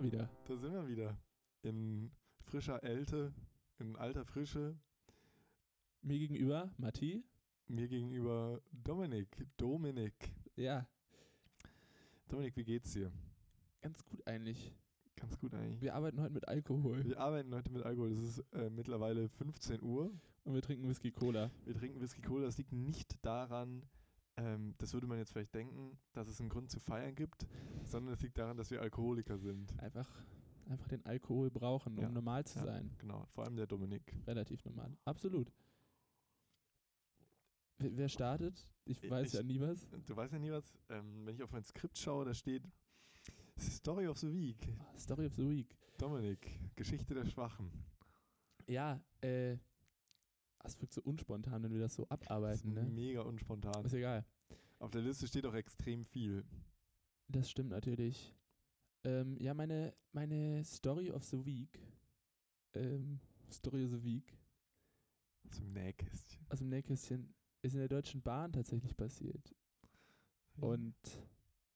wir wieder. Da sind wir wieder. In frischer Älte, in alter Frische. Mir gegenüber, Matti. Mir gegenüber Dominik. Dominik. Ja, Dominik, wie geht's dir? ganz gut eigentlich. Ganz gut eigentlich. Wir arbeiten heute mit Alkohol Wir arbeiten heute mit Alkohol. Es ist äh, mittlerweile 15 Uhr. und wir trinken Whisky Cola. Wir trinken Whisky Cola. Das liegt nicht daran, ähm, das würde man jetzt vielleicht denken, dass es einen Grund zu feiern gibt, sondern es liegt daran, dass wir Alkoholiker sind. Einfach, einfach den Alkohol brauchen, um Ja, normal zu ja. sein. Genau, vor allem der Dominik. Relativ normal. Absolut. Wer wer startet? Ich Ich- weiß ja nie was. Du weißt ja nie was, ähm, wenn ich auf mein Skript schaue, da steht Story of the Week. Story of the Week. Dominik, Geschichte der Schwachen. Ja, äh, das wirkt so unspontan, wenn wir das so Das abarbeiten, ist ne? mega unspontan. Ist egal. Auf der Liste steht auch extrem viel. Das stimmt natürlich. Ähm, ja, meine, meine Story of the Week. Ähm, Story of the Week Zum Nähkästchen. aus dem Nähkästchen ist in der Deutschen Bahn tatsächlich passiert. Und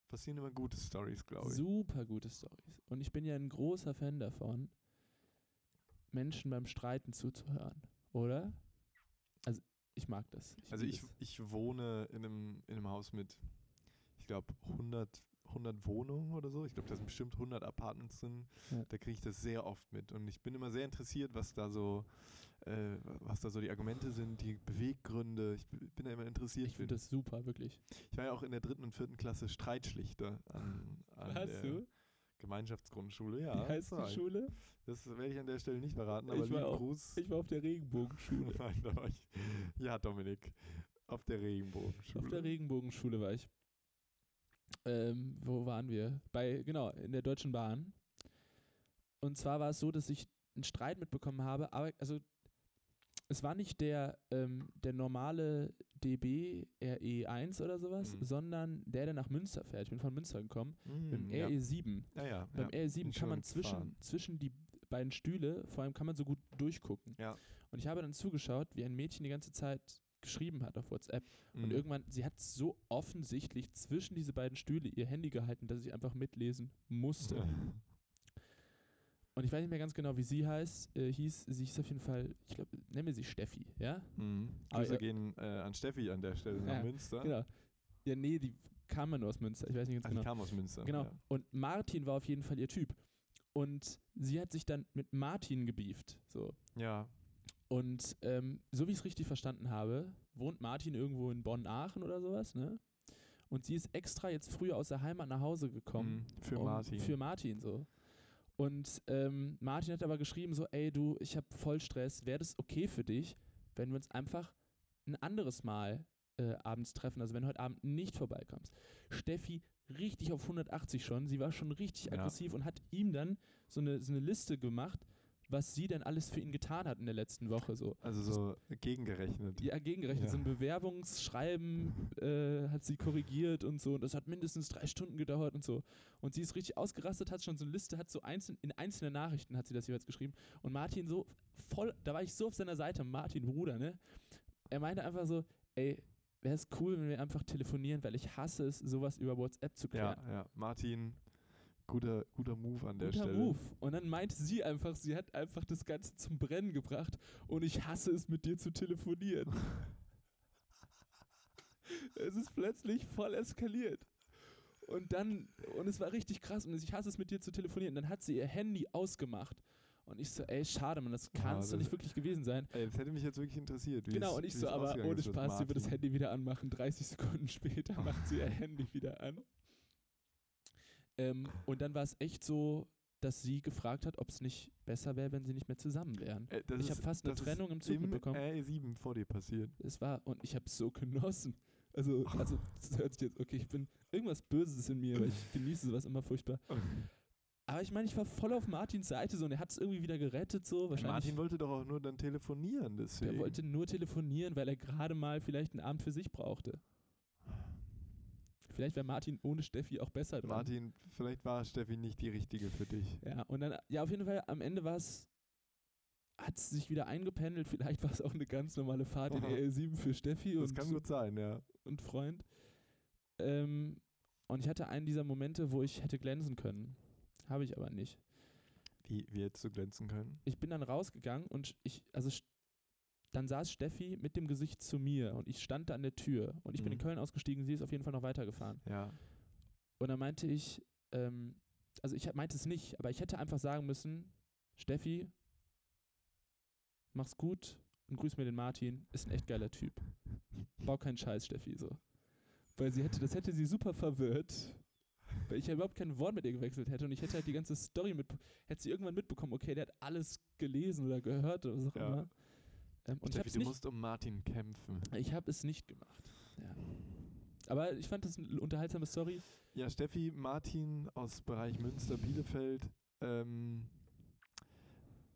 Passieren immer gute Stories, glaube ich. super gute Stories. Und ich bin ja ein großer Fan davon, Menschen beim Streiten zuzuhören, oder? Also ich mag das. Also liebe ich, es. ich wohne in einem, in einem Haus mit, ich glaube, 100, 100 Wohnungen oder so. Ich glaube, da sind bestimmt 100 Apartments drin. Ja. Da kriege ich das sehr oft mit. Und ich bin immer sehr interessiert, was da so, äh, was da so die Argumente sind, die Beweggründe. Ich bin da immer interessiert. Ich finde das super, wirklich. ich war ja auch in der dritten und vierten Klasse Streitschlichter an, an Hast der du? Gemeinschaftsgrundschule. Ja, Wie heißt die. Schule? Das werde ich an der Stelle nicht verraten, aber Ich lieben Gruß. Ich war auf der Regenbogenschule. Nein, da war ich. Ja, Dominik. Auf der Regenbogenschule. Auf der Regenbogenschule war ich. Ähm, wo waren wir? Bei, genau, in der Deutschen Bahn. Und zwar war es so, dass ich einen Streit mitbekommen habe, aber also es war nicht der, ähm, der normale DB RE1 oder sowas, Mhm. sondern der, der nach Münster fährt. Ich bin von Münster gekommen. Mm, Mit dem ja. RE7. Ja, ja. Beim ja. RE7 Bin kann man zwischen, zwischen die beiden Stühle, vor allem kann man so gut durchgucken. Und ich habe dann zugeschaut, wie ein Mädchen die ganze Zeit geschrieben hat auf WhatsApp. Und Mhm. irgendwann, sie hat so offensichtlich zwischen diese beiden Stühle ihr Handy gehalten, dass ich einfach mitlesen musste. Und ich weiß nicht mehr ganz genau, wie sie heißt. Äh, hieß, sie hieß auf jeden Fall, ich glaube, nennen wir sie Steffi, ja? Mhm. Aber ja- gehen äh, an Steffi an der Stelle nach Ja, Münster. Genau. Ja, nee, die kam ja nur aus Münster. Ich weiß nicht ganz Ach, die genau. kam aus Münster. Genau. Ja. Und Martin war auf jeden Fall ihr Typ. Und sie hat sich dann mit Martin gebieft. So. ja. Und ähm, so wie ich es richtig verstanden habe, wohnt Martin irgendwo in Bonn-Aachen oder sowas, ne? Und sie ist extra jetzt früher aus der Heimat nach Hause gekommen. Mhm. Für um- Martin. Für Martin so. Und ähm, Martin hat aber geschrieben so, ey du, ich habe voll Stress, wäre das okay für dich, wenn wir uns einfach ein anderes Mal äh, abends treffen, also wenn du heute Abend nicht vorbeikommst. Steffi richtig auf 180 schon, sie war schon richtig Ja. aggressiv und hat ihm dann so eine, so eine Liste gemacht, was sie denn alles für ihn getan hat in der letzten Woche so. also so gegengerechnet. Ja, gegengerechnet. Ja. So ein Bewerbungsschreiben äh, hat sie korrigiert und so. Und das hat mindestens drei Stunden gedauert und so. Und sie ist richtig ausgerastet, hat schon so eine Liste, hat so einzeln, in einzelnen Nachrichten hat sie das jeweils geschrieben. Und Martin so voll, da war ich so auf seiner Seite, Martin Bruder, ne? Er meinte einfach so, ey, wäre es cool, wenn wir einfach telefonieren, weil ich hasse es, sowas über WhatsApp zu ja, klären. ja. Martin, guter, guter Move an der Guter Stelle. Move. Und dann meinte sie einfach, sie hat einfach das Ganze zum Brennen gebracht und ich hasse es, mit dir zu telefonieren. es ist plötzlich voll eskaliert. Und dann, und es war richtig krass und ich hasse es, mit dir zu telefonieren. Dann hat sie ihr Handy ausgemacht. Und ich so, ey, schade, man, das kann es das- doch nicht wirklich gewesen sein. Ey, das hätte mich jetzt wirklich interessiert. Wie Genau, und ich so, aber ohne Spaß, sie wird das. Handy wieder anmachen. 30 Sekunden später macht sie ihr Handy wieder an. Ähm, und dann war es echt so, dass sie gefragt hat, ob es nicht besser wäre, wenn sie nicht mehr zusammen wären. Das ich habe fast eine Trennung im Zug Im mitbekommen. RE7 vor dir passiert. Es war, und ich habe es so genossen. Also, also, das hört sich jetzt, okay, ich bin, irgendwas Böses in mir, weil ich genieße sowas immer furchtbar. Aber ich meine, ich war voll auf Martins Seite so und er hat es irgendwie wieder gerettet so. Wahrscheinlich, Martin wollte doch auch nur dann telefonieren, deswegen. der wollte nur telefonieren, weil er gerade mal vielleicht einen Abend für sich brauchte. Vielleicht wäre Martin ohne Steffi auch besser dran. Martin, vielleicht war Steffi nicht die richtige für dich. Ja, und dann, ja, auf jeden Fall, am Ende war es, hat es sich wieder eingependelt. Vielleicht war es auch eine ganz normale Fahrt in Aha. RL7 für Steffi Das und, kann gut sein, ja. und Freund. Ähm, und ich hatte einen dieser Momente, wo ich hätte glänzen können. Habe ich aber nicht. Wie, wie hättest du glänzen können? Ich bin dann rausgegangen und ich, also dann saß Steffi mit dem Gesicht zu mir und ich stand da an der Tür und ich bin in Mhm. Köln ausgestiegen, sie ist auf jeden Fall noch weitergefahren. Ja. Und dann meinte ich, ähm, also ich meinte es nicht, aber ich hätte einfach sagen müssen, Steffi, mach's gut und grüß mir den Martin, ist ein echt geiler Typ. Bau keinen Scheiß, Steffi, so. Weil sie hätte, das hätte sie super verwirrt, weil ich ja überhaupt kein Wort mit ihr gewechselt hätte und ich hätte halt die ganze Story mit, hätte sie irgendwann mitbekommen, okay, der hat alles gelesen oder gehört oder was auch Ja. immer. Ähm, und Steffi, du nicht, musst um Martin kämpfen. ich habe es nicht gemacht. Ja. Aber ich fand das eine unterhaltsame Story. Ja, Steffi, Martin aus Bereich Münster, Bielefeld. Ähm,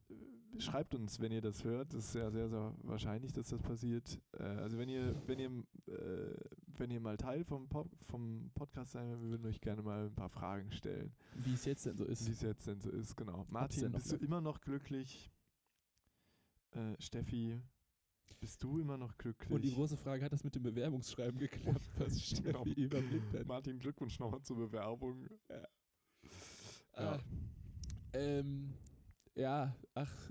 äh, schreibt uns, wenn ihr das hört. Das ist ja sehr, sehr wahrscheinlich, dass das passiert. Äh, also wenn ihr, wenn ihr, äh, wenn ihr mal Teil vom, Pop, vom Podcast sein wollt, wir würden euch gerne mal ein paar Fragen stellen. Wie es jetzt denn so ist. Wie es jetzt denn so ist, genau. Martin, bist du immer noch glücklich? Äh, Steffi, bist du immer noch glücklich? Und die große Frage, hat das mit dem Bewerbungsschreiben geklappt, was Genau. Steffi überblickt hat? Martin, Glückwunsch nochmal zur Bewerbung. Ja. Ah, ähm, ja, ach,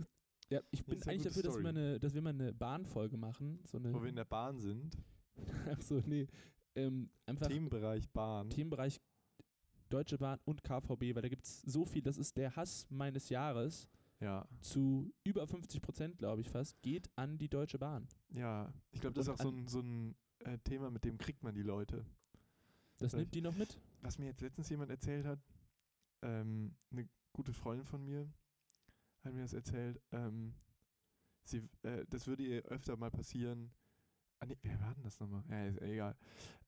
ja, ich bin eigentlich dafür, dass wir, eine, dass wir mal eine Bahnfolge machen. So eine, Wo wir in der Bahn sind. ach so, nee. Ähm, einfach Themenbereich Bahn. Themenbereich Deutsche Bahn und KVB, weil da gibt es so viel, das ist der Hass meines Jahres Ja. zu über 50 Prozent, glaube ich fast, geht an die Deutsche Bahn. Ja, ich glaube, das ist auch so ein, so ein äh, Thema, mit dem kriegt man die Leute. Das Vielleicht- nimmt die noch mit? Was mir jetzt letztens jemand erzählt hat, ähm, eine gute Freundin von mir hat mir das erzählt, ähm, sie, äh, das würde ihr öfter mal passieren. Ah, nee, wer war denn das nochmal? Ja, ist egal.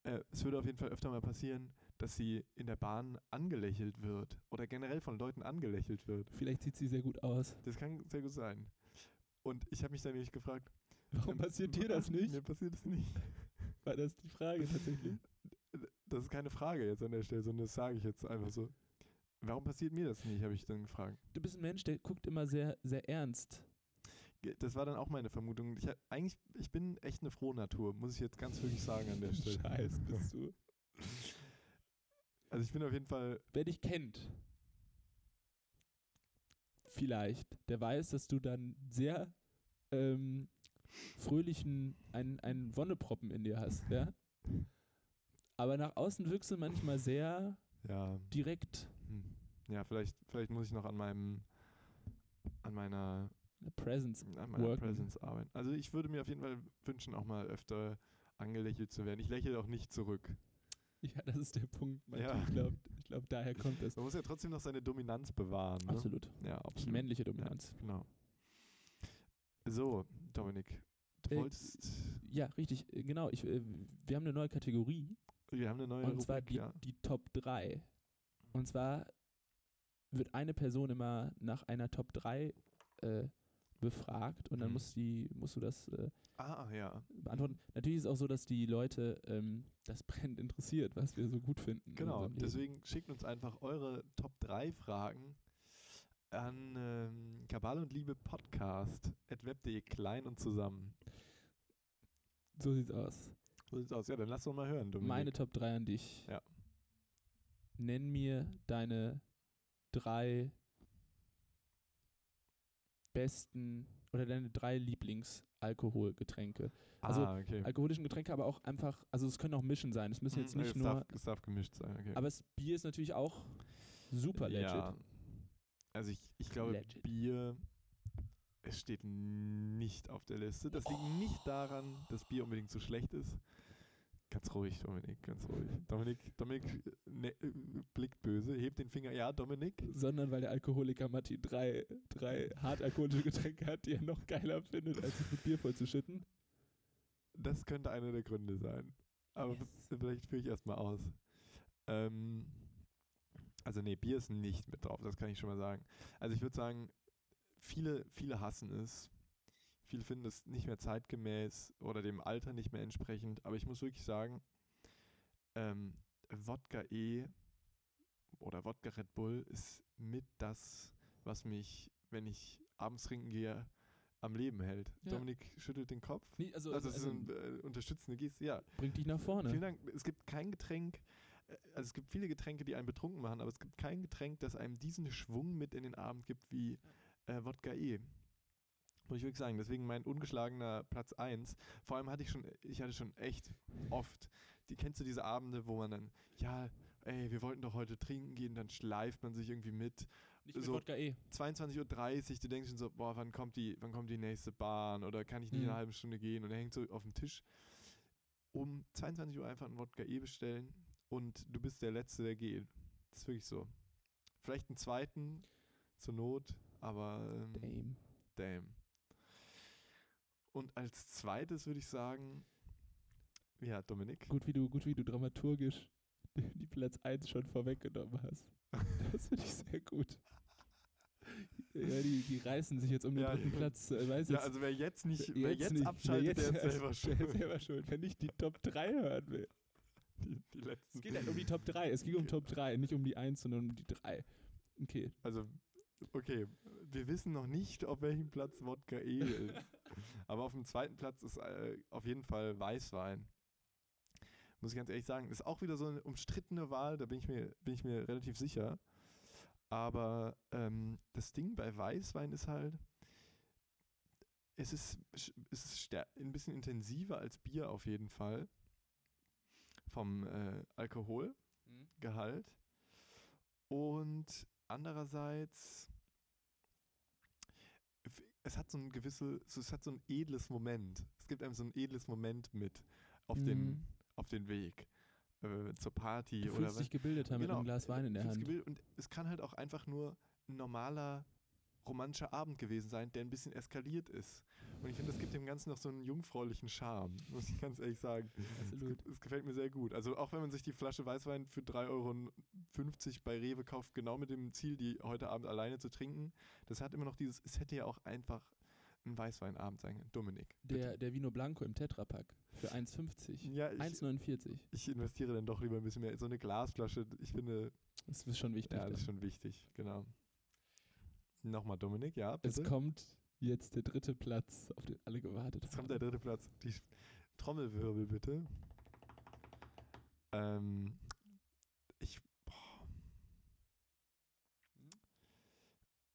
Äh, es würde auf jeden Fall öfter mal passieren, dass sie in der Bahn angelächelt wird oder generell von Leuten angelächelt wird. Vielleicht sieht sie sehr gut aus. Das kann sehr gut sein. Und ich habe mich dann nämlich gefragt, Warum ähm, passiert dir das nicht? Mir passiert das nicht. War das die Frage tatsächlich? Das ist keine Frage jetzt an der Stelle, sondern das sage ich jetzt einfach so. Warum passiert mir das nicht, habe ich dann gefragt. Du bist ein Mensch, der guckt immer sehr, sehr ernst. Das war dann auch meine Vermutung. Ich, hab- eigentlich, ich bin echt eine frohe Natur, muss ich jetzt ganz wirklich sagen an der Stelle. Scheiß bist du. Also ich bin auf jeden Fall, Wer dich kennt, vielleicht, der weiß, dass du dann sehr ähm, fröhlichen, einen, einen Wonneproppen in dir hast, ja? Aber nach außen wirkst du manchmal sehr ja, direkt. hm, ja, vielleicht, vielleicht muss ich noch an meinem, an meiner, Presence. an meiner. Presence arbeiten. Also ich würde mir auf jeden Fall wünschen, auch mal öfter angelächelt zu werden. Ich lächle auch nicht zurück. Ja, das ist der Punkt. Ja. Ich glaube, glaub, daher kommt es. Man muss ja trotzdem noch seine Dominanz bewahren. Ne? Absolut. Ja, Die absolut. männliche Dominanz. Genau. So, Dominik, du Äh, wolltest, Ja, richtig. äh, Genau. Ich, äh, wir haben eine neue Kategorie. wir haben eine neue Und Rubrik, zwar die, ja. die Top 3. Und zwar wird eine Person immer nach einer Top 3 äh, befragt und dann Mhm. muss die, musst du das äh, Ah, ja. beantworten. Natürlich ist es auch so, dass die Leute ähm, das brennend interessiert, was wir so gut finden. in Genau, deswegen schickt uns einfach eure Top 3 Fragen an ähm, Kabal und Liebe Podcast at web.de klein und zusammen. So sieht's aus. So sieht's aus. Ja, dann lass doch mal hören, Dominik. Meine Top 3 an dich. Ja. Nenn mir deine drei besten oder deine drei Lieblingsalkoholgetränke. also ah, okay. alkoholischen Getränke, aber auch einfach, also es können auch Mischen sein. Es müssen jetzt Hm, nicht es, nur, darf, es darf gemischt sein, okay. aber das Bier ist natürlich auch super legit. Ja. Also ich, ich glaube, Legit. Bier, es steht nicht auf der Liste. Das liegt nicht daran, dass Bier unbedingt so schlecht ist. Ganz ruhig, Dominik, ganz ruhig. Dominik, Dominik ne, blickt böse, hebt den Finger. Ja, Dominik. Sondern weil der Alkoholiker Matti drei, drei hart alkoholische Getränke hat, die er noch geiler findet, als sich mit Bier vollzuschütten. Das könnte einer der Gründe sein. Aber Yes. vielleicht führe ich erstmal aus. Ähm, also nee, Bier ist nicht mit drauf, das kann ich schon mal sagen. Also ich würde sagen, viele, viele hassen es. Viele finden es nicht mehr zeitgemäß oder dem Alter nicht mehr entsprechend. Aber ich muss wirklich sagen, ähm, Wodka E oder Wodka Red Bull ist mit das, was mich, wenn ich abends trinken gehe, am Leben hält. Ja. Dominik schüttelt den Kopf. Nee, also, Also, also, das ist ein äh, unterstützende Geste. Ja, bringt dich nach vorne. vielen Dank. Es gibt kein Getränk, äh, also es gibt viele Getränke, die einen betrunken machen, aber es gibt kein Getränk, das einem diesen Schwung mit in den Abend gibt wie äh, Wodka E. Muss ich wirklich sagen. Deswegen mein ungeschlagener Platz 1. Vor allem hatte ich schon, ich hatte schon echt oft, die kennst du diese Abende, wo man dann, ja, ey, wir wollten doch heute trinken gehen, dann schleift man sich irgendwie mit. Nicht mit So- Wodka E. 22.30 Uhr, du denkst schon so, boah, wann kommt die, wann kommt die nächste Bahn oder kann ich nicht in Mhm. einer halben Stunde gehen und er hängt so auf dem Tisch. Um 22 Uhr einfach einen Wodka E bestellen und du bist der Letzte, der geht. Das ist wirklich so. Vielleicht einen zweiten zur Not, aber ähm, Dame. damn. Und als zweites würde ich sagen, ja, Dominik. Gut, wie du, gut, wie du dramaturgisch die Platz 1 schon vorweggenommen hast. Das finde ich sehr gut. Ja, die, die reißen sich jetzt um den Ja, dritten. Platz. Äh, weiß Ja, jetzt, also wer jetzt nicht, wer wer jetzt nicht- abschaltet, wer der ist selber schuld. ist selber schuld, wenn ich die Top 3 hören will. Die, die letzten. Es geht halt um die Top 3. Es ging um Top 3, nicht um die 1, sondern um die 3. Okay. Also, okay, wir wissen noch nicht, auf welchem Platz Wodka E ist. Aber auf dem zweiten Platz ist äh, auf jeden Fall Weißwein. Muss ich ganz ehrlich sagen. Ist auch wieder so eine umstrittene Wahl, da bin ich mir, bin ich mir relativ sicher. Aber ähm, das Ding bei Weißwein ist halt, es ist, es ist ein bisschen intensiver als Bier auf jeden Fall. Vom äh, Alkoholgehalt. Und andererseits, es hat so ein gewisse, so- es hat so ein edles Moment. Es gibt einem so ein edles Moment mit auf, den, Mhm. auf den Weg äh, zur Party Du oder fühlst dich gebildeter mit Genau. einem Glas Wein in der Hand. gebildet und es kann halt auch einfach nur ein normaler romantischer Abend gewesen sein, der ein bisschen eskaliert ist. Und ich finde, das gibt dem Ganzen noch so einen jungfräulichen Charme, muss ich ganz ehrlich sagen. Absolut. Es gefällt mir sehr gut. Also auch wenn man sich die Flasche Weißwein für 3,50 Euro bei Rewe kauft, genau mit dem Ziel, die heute Abend alleine zu trinken, das hat immer noch dieses, es hätte ja auch einfach ein Weißweinabend sein können. Dominik. bitte. Der, der Vino Blanco im Tetrapack für 1,50. ja, ich, 1,49. ich investiere dann doch lieber ein bisschen mehr. So eine Glasflasche, ich finde, Das ist schon wichtig. ja, das ist schon wichtig, genau. Nochmal Dominik, ja, bitte. Es kommt jetzt der dritte Platz, auf den alle gewartet haben. kommt der dritte Platz. Die Trommelwirbel, bitte. Ähm, ich. Boah.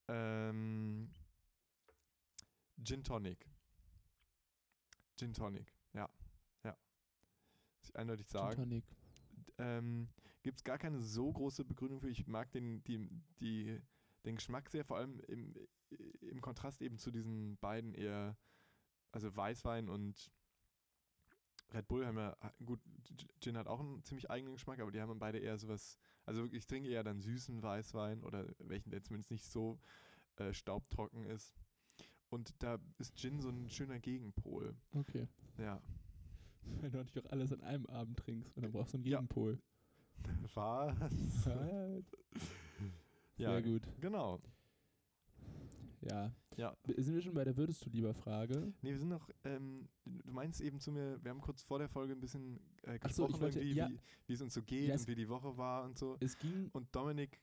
Ähm, Gin Tonic. Gin Tonic, ja. Ja. Muss ich eindeutig Gin sagen. Tonic. Ähm, Gibt es gar keine so große Begründung für. Ich mag den, die, die, den Geschmack sehr, vor allem im, im Kontrast eben zu diesen beiden eher, also Weißwein und Red Bull haben ja, gut, Gin hat auch einen ziemlich eigenen Geschmack, aber die haben beide eher sowas, also ich trinke eher dann süßen Weißwein oder welchen, der zumindest nicht so äh, staubtrocken ist. Und da ist Gin so ein schöner Gegenpol. Okay. Ja. Weil du nicht auch alles an einem Abend trinkst und dann brauchst du einen Ja. Gegenpol. Was? Was? Ja, Sehr gut. Genau. Ja. Ja. Sind wir schon bei der Würdest du lieber Frage? Nee, wir sind noch, ähm, du meinst eben zu mir, wir haben kurz vor der Folge ein bisschen äh, so, gesprochen, ich wollte- ja. wie, wie es uns so geht Ja, und wie die Woche war und so. Es ging. Und Dominik,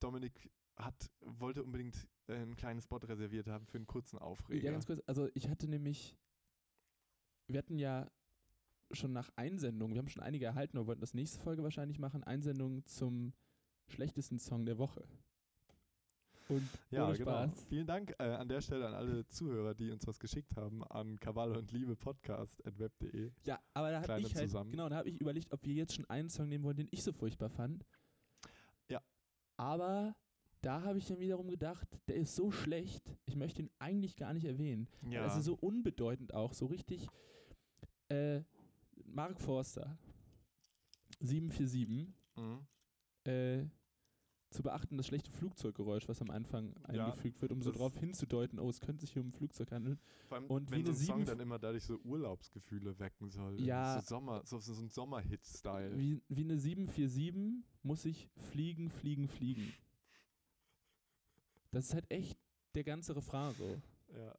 Dominik hat, wollte unbedingt äh, einen kleinen Spot reserviert haben für einen kurzen Aufreger. Ja, ganz kurz. Also, ich hatte nämlich. Wir hatten ja schon nach Einsendungen, wir haben schon einige erhalten, aber wollten das nächste Folge wahrscheinlich machen, Einsendungen zum schlechtesten Song der Woche. Und ja, genau. Spaß. Vielen Dank äh, an der Stelle an alle Zuhörer, die uns was geschickt haben, an Kawalle und Liebe Podcast at web.de. Ja, aber da habe ich halt, zusammen. genau, da habe ich überlegt, ob wir jetzt schon einen Song nehmen wollen, den ich so furchtbar fand. Ja. Aber da habe ich dann wiederum gedacht, der ist so schlecht, ich möchte ihn eigentlich gar nicht erwähnen. Ja. Also so unbedeutend auch, so richtig. Äh, Mark Forster, 747, mhm. äh, zu beachten das schlechte Flugzeuggeräusch, was am Anfang Ja, eingefügt wird, um so darauf hinzudeuten, oh, es könnte sich hier um ein Flugzeug handeln. Vor allem, und wenn wie so ein eine Song dann immer dadurch so Urlaubsgefühle wecken soll. Ja. So, Sommer, so, so ein Sommerhit-Style. Wie, wie eine 747 muss ich fliegen, fliegen, fliegen. Das ist halt echt der ganze Refrain so. Ja.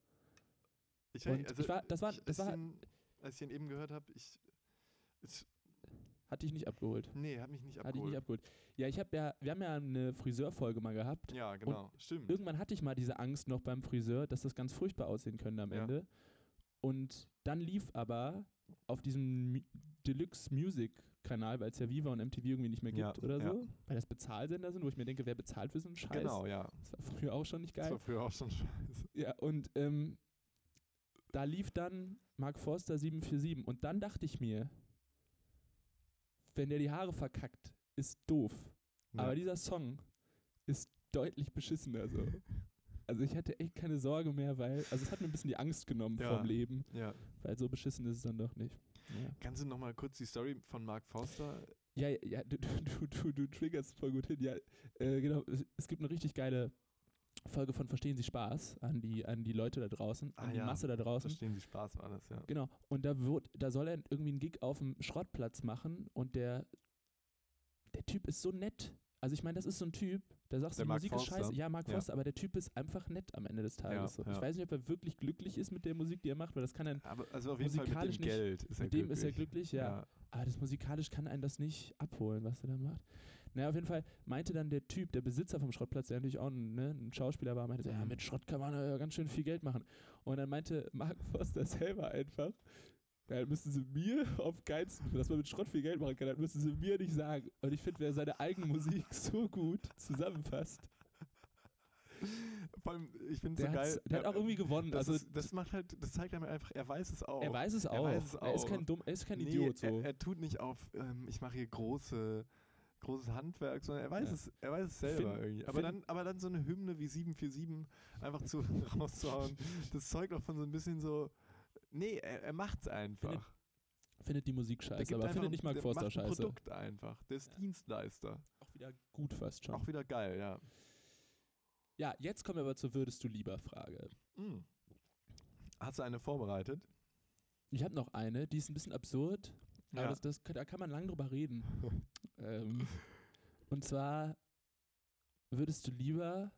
Ich, also, ich war- das war- ich, das als, war- ich ihn, als ich ihn eben gehört habe, ich. Es, Hat dich nicht abgeholt. nee, hat mich nicht Hat dich abgeholt. nicht abgeholt. Ja, ich habe ja, wir haben ja eine Friseurfolge mal gehabt. ja, genau. Stimmt. Irgendwann hatte ich mal diese Angst noch beim Friseur, dass das ganz furchtbar aussehen könnte am Ja. Ende. Und dann lief aber auf diesem Deluxe Music Kanal, weil es ja Viva und MTV irgendwie nicht mehr gibt Ja, oder ja. so. Weil das Bezahlsender sind, wo ich mir denke, wer bezahlt für so einen Scheiß? Genau, ja. Das war früher auch schon nicht Das geil. war früher auch schon scheiße. Ja, und ähm, da lief dann Mark Forster 747 und dann dachte ich mir, wenn der die Haare verkackt, ist doof. Ja. Aber dieser Song ist deutlich beschissener so. Also ich hatte echt keine Sorge mehr, weil, also es hat mir ein bisschen die Angst genommen Ja. vom Leben, ja. weil so beschissen ist es dann doch nicht. Ja, Kannst du noch mal kurz die Story von Mark Forster? ja, ja, ja du, du, du, du triggerst voll gut hin. Ja, äh, genau, es gibt eine richtig geile Folge von Verstehen Sie Spaß an die, an die Leute da draußen, an Ah, die ja. Masse da draußen. Verstehen Sie Spaß war das, ja. Genau. Und da wird, da soll er irgendwie einen Gig auf dem Schrottplatz machen und der, der Typ ist so nett. Also ich meine, das ist so ein Typ, der sagt, Der die Mark Musik Forster? ist scheiße. Ja, Mark Ja. Forster, aber der Typ ist einfach nett am Ende des Tages. so. ja. Ich weiß nicht, ob er wirklich glücklich ist mit der Musik, die er macht, weil das kann ein, Aber also auf jeden Fall mit dem Musikalisch nicht. Geld ist er mit dem glücklich. ist er glücklich, ja. Aber das musikalisch kann einen das nicht abholen, was er da macht. Naja, auf jeden Fall meinte dann der Typ, der Besitzer vom Schrottplatz, der natürlich auch ein, ne, ein Schauspieler war, meinte ja, mit Schrott kann man äh, ganz schön viel Geld machen. Und dann meinte Mark Forster selber einfach, ja, dann müssen sie mir auf geilsten, dass man mit Schrott viel Geld machen kann, dann müssen sie mir nicht sagen. Und ich finde, wer seine eigene Musik so gut zusammenfasst, Vor allem, ich finde der, so geil. der hat er- auch irgendwie gewonnen. das, Also ist, das macht halt, das zeigt einem einfach, er weiß es auch. er weiß es auch. weiß es Er ist auch. kein dumm, er ist kein Nee, Idiot so. Er, er tut nicht auf, ähm, ich mache hier große, großes Handwerk, sondern er weiß Ja. es, er weiß es selber Find- irgendwie. Aber find- dann, aber dann so eine Hymne wie 747 einfach zu rauszuhauen, das zeugt auch von so ein bisschen so, nee, er, er macht's einfach. findet die Musik Der scheiße, aber findet nicht Mark der Forster scheiße. Produkt einfach. Der ist Ja. Dienstleister. Auch wieder gut fast schon. Auch wieder geil, ja. Ja, jetzt kommen wir aber zur Würdest du lieber Frage. Mm. Hast du eine vorbereitet? Ich habe noch eine, die ist ein bisschen absurd, aber Ja. das, das, da kann man lang drüber reden. ähm, und zwar, würdest du lieber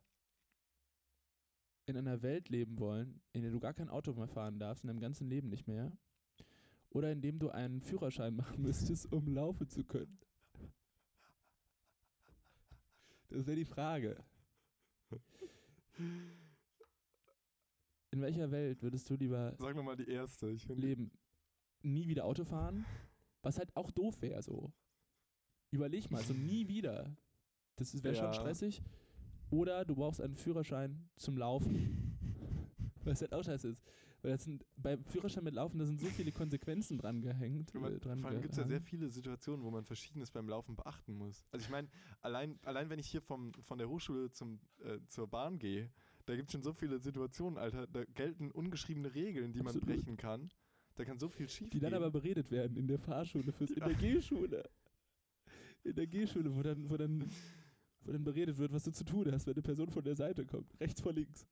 in einer Welt leben wollen, in der du gar kein Auto mehr fahren darfst, in deinem ganzen Leben nicht mehr, oder in dem du einen Führerschein machen müsstest, um laufen zu können? Das wäre die Frage. In welcher Welt würdest du lieber Sag nochmal die erste. Leben? Nie wieder Auto fahren? Was halt auch doof wäre, so. Überleg mal, so nie wieder. Das wäre Ja. schon stressig. Oder du brauchst einen Führerschein zum Laufen. Was halt auch scheiße ist. Weil das sind, beim Führerschein mit Laufen, da sind so viele Konsequenzen dran gehängt. Man, äh, dran vor allem gibt es ja sehr viele Situationen, wo man Verschiedenes beim Laufen beachten muss. Also ich meine, allein, allein wenn ich hier vom, von der Hochschule zum, äh, zur Bahn gehe, da gibt es schon so viele Situationen, Alter. Da gelten ungeschriebene Regeln, die man Absolut. brechen kann. Da kann so viel schief Die dann aber beredet werden in der Fahrschule, fürs, in der G-Schule. In der G-Schule, wo dann, wo, dann, wo dann beredet wird, was du zu tun hast, wenn eine Person von der Seite kommt. Rechts vor links.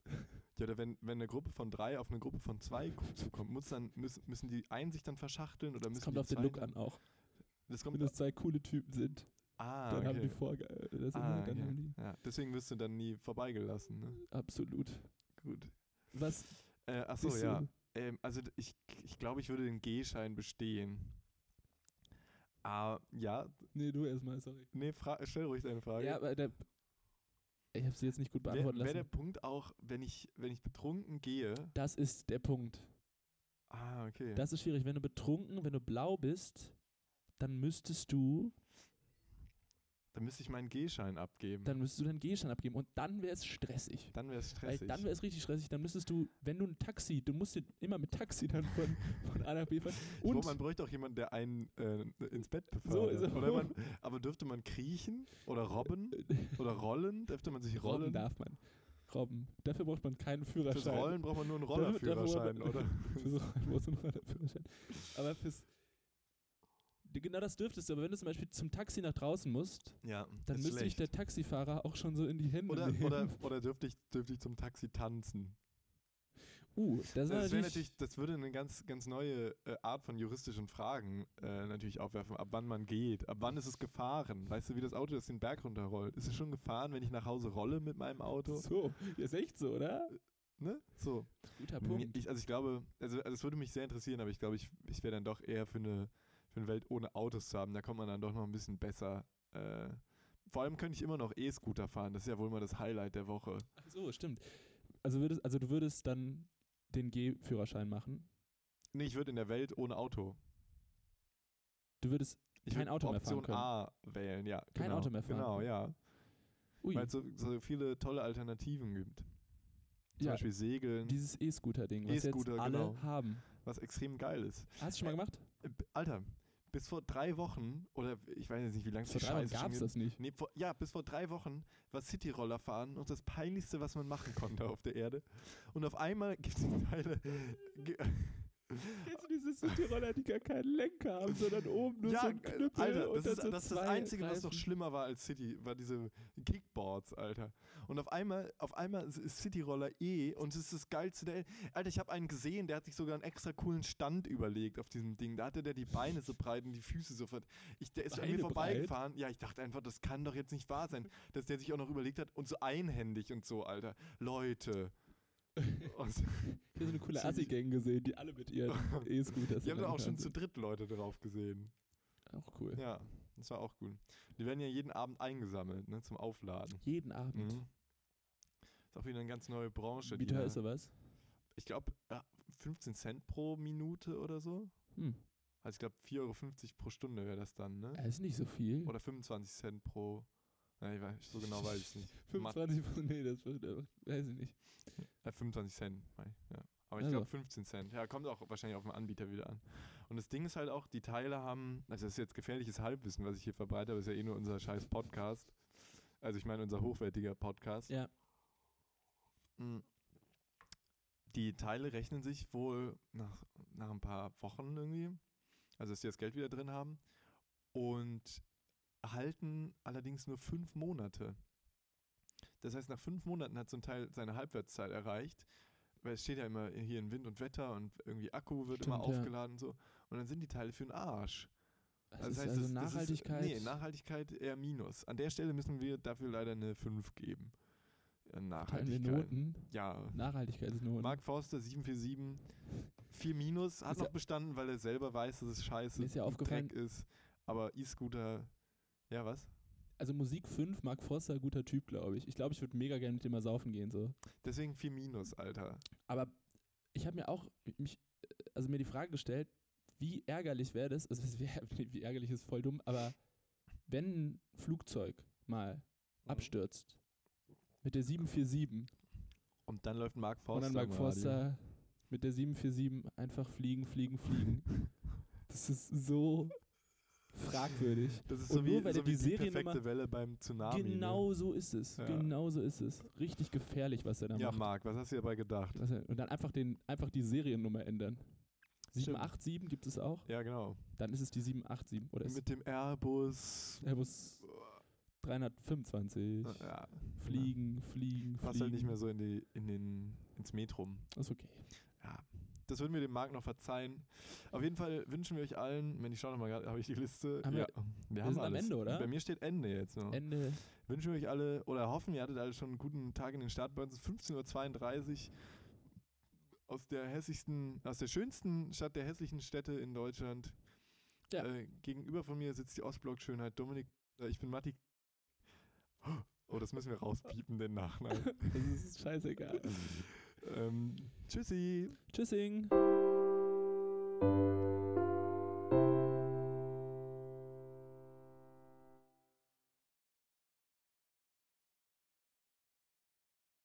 Ja, oder wenn, wenn eine Gruppe von drei auf eine Gruppe von zwei zukommt, muss dann, müssen, müssen die einen sich dann verschachteln oder müssen Das kommt auf den Look an auch. Das kommt Wenn das zwei coole Typen sind, ah, dann haben die okay. Vorge... äh, Das Ah, dann okay. haben die... Ja, deswegen wirst du dann nie vorbeigelassen. Ne? Absolut. Gut. Was Äh, achso, ja. Ähm, also ich, ich glaube, ich würde den G-Schein bestehen. Ah, ja, Nee, du erstmal, sorry. nee, stell ruhig deine Frage. Ja, aber der... Ich habe sie jetzt nicht gut Wäre beantworten wär der lassen. Punkt auch, wenn ich, wenn ich betrunken gehe? Das ist der Punkt. Ah, okay. Das ist schwierig. Wenn du betrunken, wenn du blau bist, dann müsstest du, dann müsste ich meinen G-Schein abgeben. dann müsstest du deinen Gehstein abgeben und dann wäre es stressig. dann wäre es Weil stressig. dann wäre es richtig stressig. Dann müsstest du, wenn du ein Taxi, du musst dir immer mit Taxi dann von, von A nach B fahren. Und man bräuchte auch jemanden, der einen äh, ins Bett So, befördert. so. Oder man, aber dürfte man kriechen oder robben oder rollen? Dürfte man sich Robben rollen? darf man. Robben. Dafür braucht man keinen Führerschein. Fürs Rollen braucht man nur einen braucht Rollerführerschein, man- oder? Fürs Rollen brauchst du einen Führerschein. Aber fürs. Genau das dürftest du, aber wenn du zum Beispiel zum Taxi nach draußen musst, Ja, dann müsste ich der Taxifahrer auch schon so in die Hände Oder, nehmen. oder, oder dürfte ich, dürfte ich zum Taxi tanzen? uh, das, Das, natürlich, das würde eine ganz, ganz neue äh, Art von juristischen Fragen äh, natürlich aufwerfen. Ab wann man geht, ab wann ist es gefahren? Weißt du, wie das Auto, das den Berg runterrollt? Ist es schon gefahren, wenn ich nach Hause rolle mit meinem Auto? So, ist echt so, oder? Ne? So. Guter Punkt. Ich, also ich glaube, also, also es würde mich sehr interessieren, aber ich glaube, ich, ich wäre dann doch eher für eine, für eine Welt ohne Autos zu haben. Da kommt man dann doch noch ein bisschen besser. Äh, vor allem könnte ich immer noch E-Scooter fahren. Das ist ja wohl mal das Highlight der Woche. Ach so, stimmt. Also, würdest, also du würdest dann den G-Führerschein machen. Nee, ich würde in der Welt ohne Auto. Du würdest Ich Kein Auto mehr fahren Option A wählen, ja. Kein genau. Auto mehr fahren Genau, können. ja. Weil es so, so viele tolle Alternativen gibt. Zum ja, Beispiel Segeln, dieses E-Scooter-Ding, was jetzt E-Scooter, alle genau. haben. was extrem geil ist. Hast du schon mal gemacht? Äh, Alter, bis vor drei Wochen, oder ich weiß jetzt nicht, wie lange es Vor die drei Wochen gab es das nicht. Nee, vor, ja, bis vor drei Wochen war Cityroller fahren noch das Peinlichste, was man machen konnte auf der Erde. Und auf einmal gibt es die Teile. Kennst du diese Cityroller, die gar keinen Lenker haben, sondern oben nur ja, so ein Knüppel Alter, das ist, so das, ist das Einzige, was noch Reifen. schlimmer war als City, war diese Kickboards, Alter. Und auf einmal, auf einmal ist- Cityroller E und es ist das geilste. Alter, ich habe einen gesehen, der hat sich sogar einen extra coolen Stand überlegt auf diesem Ding. Da hatte der die Beine so breit und die Füße so ver ich, Der ist an mir Beine vorbeigefahren. Ja, ich dachte einfach, das kann doch jetzt nicht wahr sein, dass der sich auch noch überlegt hat und so einhändig und so, Alter. Leute. Und Ich habe so eine coole Assi-Gang gesehen, die alle mit ihren E-Scooters die haben da auch schon zu dritt Leute drauf gesehen. Auch cool. Ja, das war auch gut. Die werden ja jeden Abend eingesammelt, ne, zum Aufladen. Jeden Abend. Mhm. Ist auch wieder eine ganz neue Branche. Wie teuer da- ist sowas? Ich glaube, ja, 15 Cent pro Minute oder so. Hm. Also ich glaube, 4,50 Euro pro Stunde wäre das dann, ne? Das ist nicht so viel. Oder 25 Cent pro. Ja, ich weiß, so genau weiß ich nicht. 25 Prozent, nee, das wird, weiß ich nicht. Äh, 25 Cent, ja. Aber ich Also. glaube 15 Cent. Ja, kommt auch wahrscheinlich auf den Anbieter wieder an. Und das Ding ist halt auch, die Teile haben, also das ist jetzt gefährliches Halbwissen, was ich hier verbreite, aber ist ja eh nur unser scheiß Podcast. Also ich meine unser hochwertiger Podcast. Ja. Mm. Die Teile rechnen sich wohl nach, nach ein paar Wochen irgendwie, also dass sie das Geld wieder drin haben und halten allerdings nur fünf Monate. Das heißt, nach fünf Monaten hat so ein Teil seine Halbwertszeit erreicht, weil es steht ja immer hier in Wind und Wetter und irgendwie Akku wird immer Stimmt, ja. aufgeladen und so. Und dann sind die Teile für den Arsch. Das Also ist heißt, also das- das ist- Nachhaltigkeit. nee, Nachhaltigkeit eher Minus. An der Stelle müssen wir dafür leider eine 5 geben. Ja, wir Nachhaltigkeit. Noten. Ja. Nachhaltigkeitsnoten. Mark Forster 747, 4 Minus, hat Ist noch ja- bestanden, weil er selber weiß, dass es scheiße ist ja aufgefallen- Dreck ist. Aber E-Scooter, ja was? Also Musik 5, Mark Forster, guter Typ, glaube ich. Ich glaube, ich würde mega gerne mit dem mal saufen gehen. so. Deswegen 4 Minus, Alter. Aber ich habe mir auch mich, also mir die Frage gestellt, wie ärgerlich wäre das, also wie ärgerlich ist voll dumm, aber wenn ein Flugzeug mal abstürzt mit der 747 Und dann läuft Mark und Forster. dann Mark. Forster mit der 747 einfach fliegen, fliegen, fliegen. Das ist so fragwürdig. Das ist so nur wie, weil so wie die die perfekte Welle beim Tsunami. Genau so ist es. Ja. Genau so ist es. Richtig gefährlich, was er da Ne? Ja, macht. Marc, was hast du dabei gedacht? Und dann einfach, den, einfach die Seriennummer ändern. Stimmt. 787 gibt es auch. Ja, genau. Dann ist es die 787. Oder Mit dem Airbus. Airbus 325. Ja, Fliegen, fliegen, passt fliegen. halt nicht mehr so in die, in den, ins Metrum. Ist okay. Ja, das würden wir dem Marc noch verzeihen. Auf jeden Fall wünschen wir euch allen, wenn ich schaue nochmal gerade, habe ich die Liste. Haben ja, wir- wir, haben sind am alles. Ende, oder? Bei mir steht Ende jetzt noch. Ende. Wünschen wir euch alle, oder hoffen, ihr hattet alle schon einen guten Tag in den Start. Bei uns ist 15.32 Uhr aus der hässlichsten, aus der schönsten Stadt der hässlichen Städte in Deutschland. Ja. Äh, gegenüber von mir sitzt die Ostblock-Schönheit Dominik. Äh, ich bin Matti. Oh, das müssen wir rauspiepen, den Nachnamen. Das ist scheißegal. ähm, tschüssi. Tschüssing.